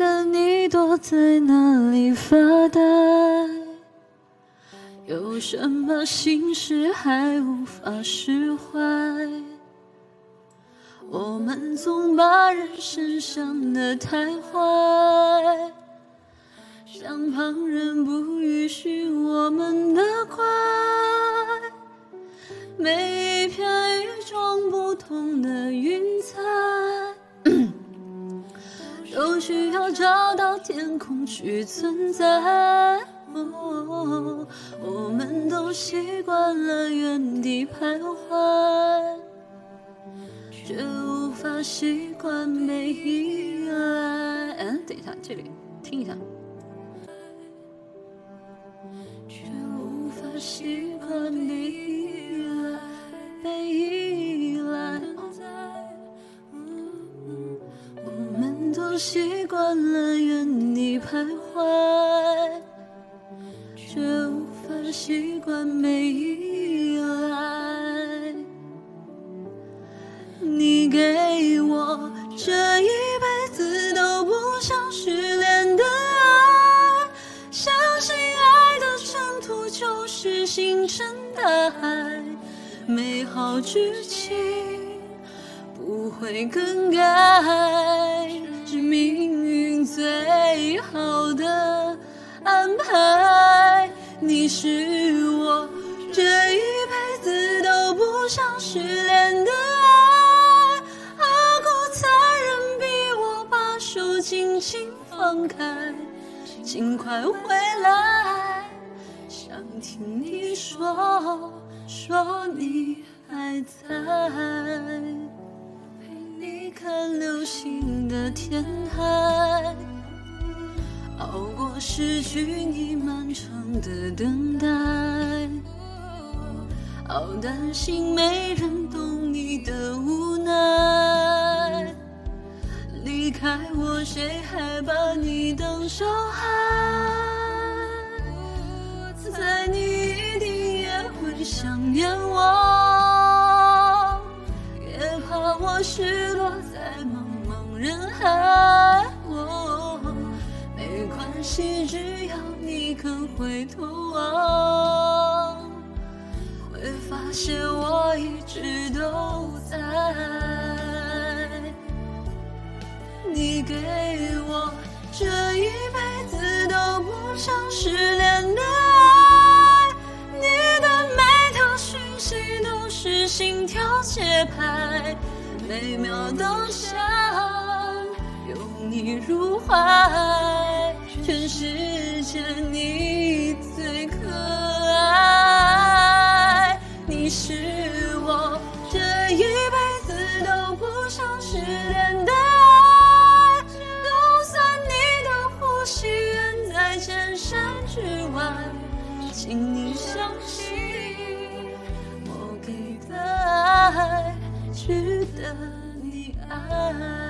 但你躲在哪里发呆？有什么心事还无法释怀？我们总把人生想得太坏，像旁人不允许我们的快。需要找到天空去存在。哦我们都习惯了原地徘徊，却无法习惯被依赖。嗯，等一下，这里听一下。却无法习习惯了原地徘徊，却无法习惯被依赖。你给我这一辈子都不想失联的爱，相信爱的征途就是星辰大海，美好剧情。不会更改，命运最好的安排。你是我这一辈子都不想失联的爱，阿古残忍逼我把手轻轻放开，尽快回来，想听你说说你还在。看流星的天海，熬过失去你漫长的等待，好担心没人懂你的无奈。离开我，谁还把你当小孩？怕我失落在茫茫人海，哦，没关系，只要你肯回头望，会发现我一直都在。你给节拍。每秒都想拥你入怀，全世界你最可爱。你是我这一辈子都不想失联的爱，就算你的呼吸远在千山之外，请你相信我给的还。值得你爱。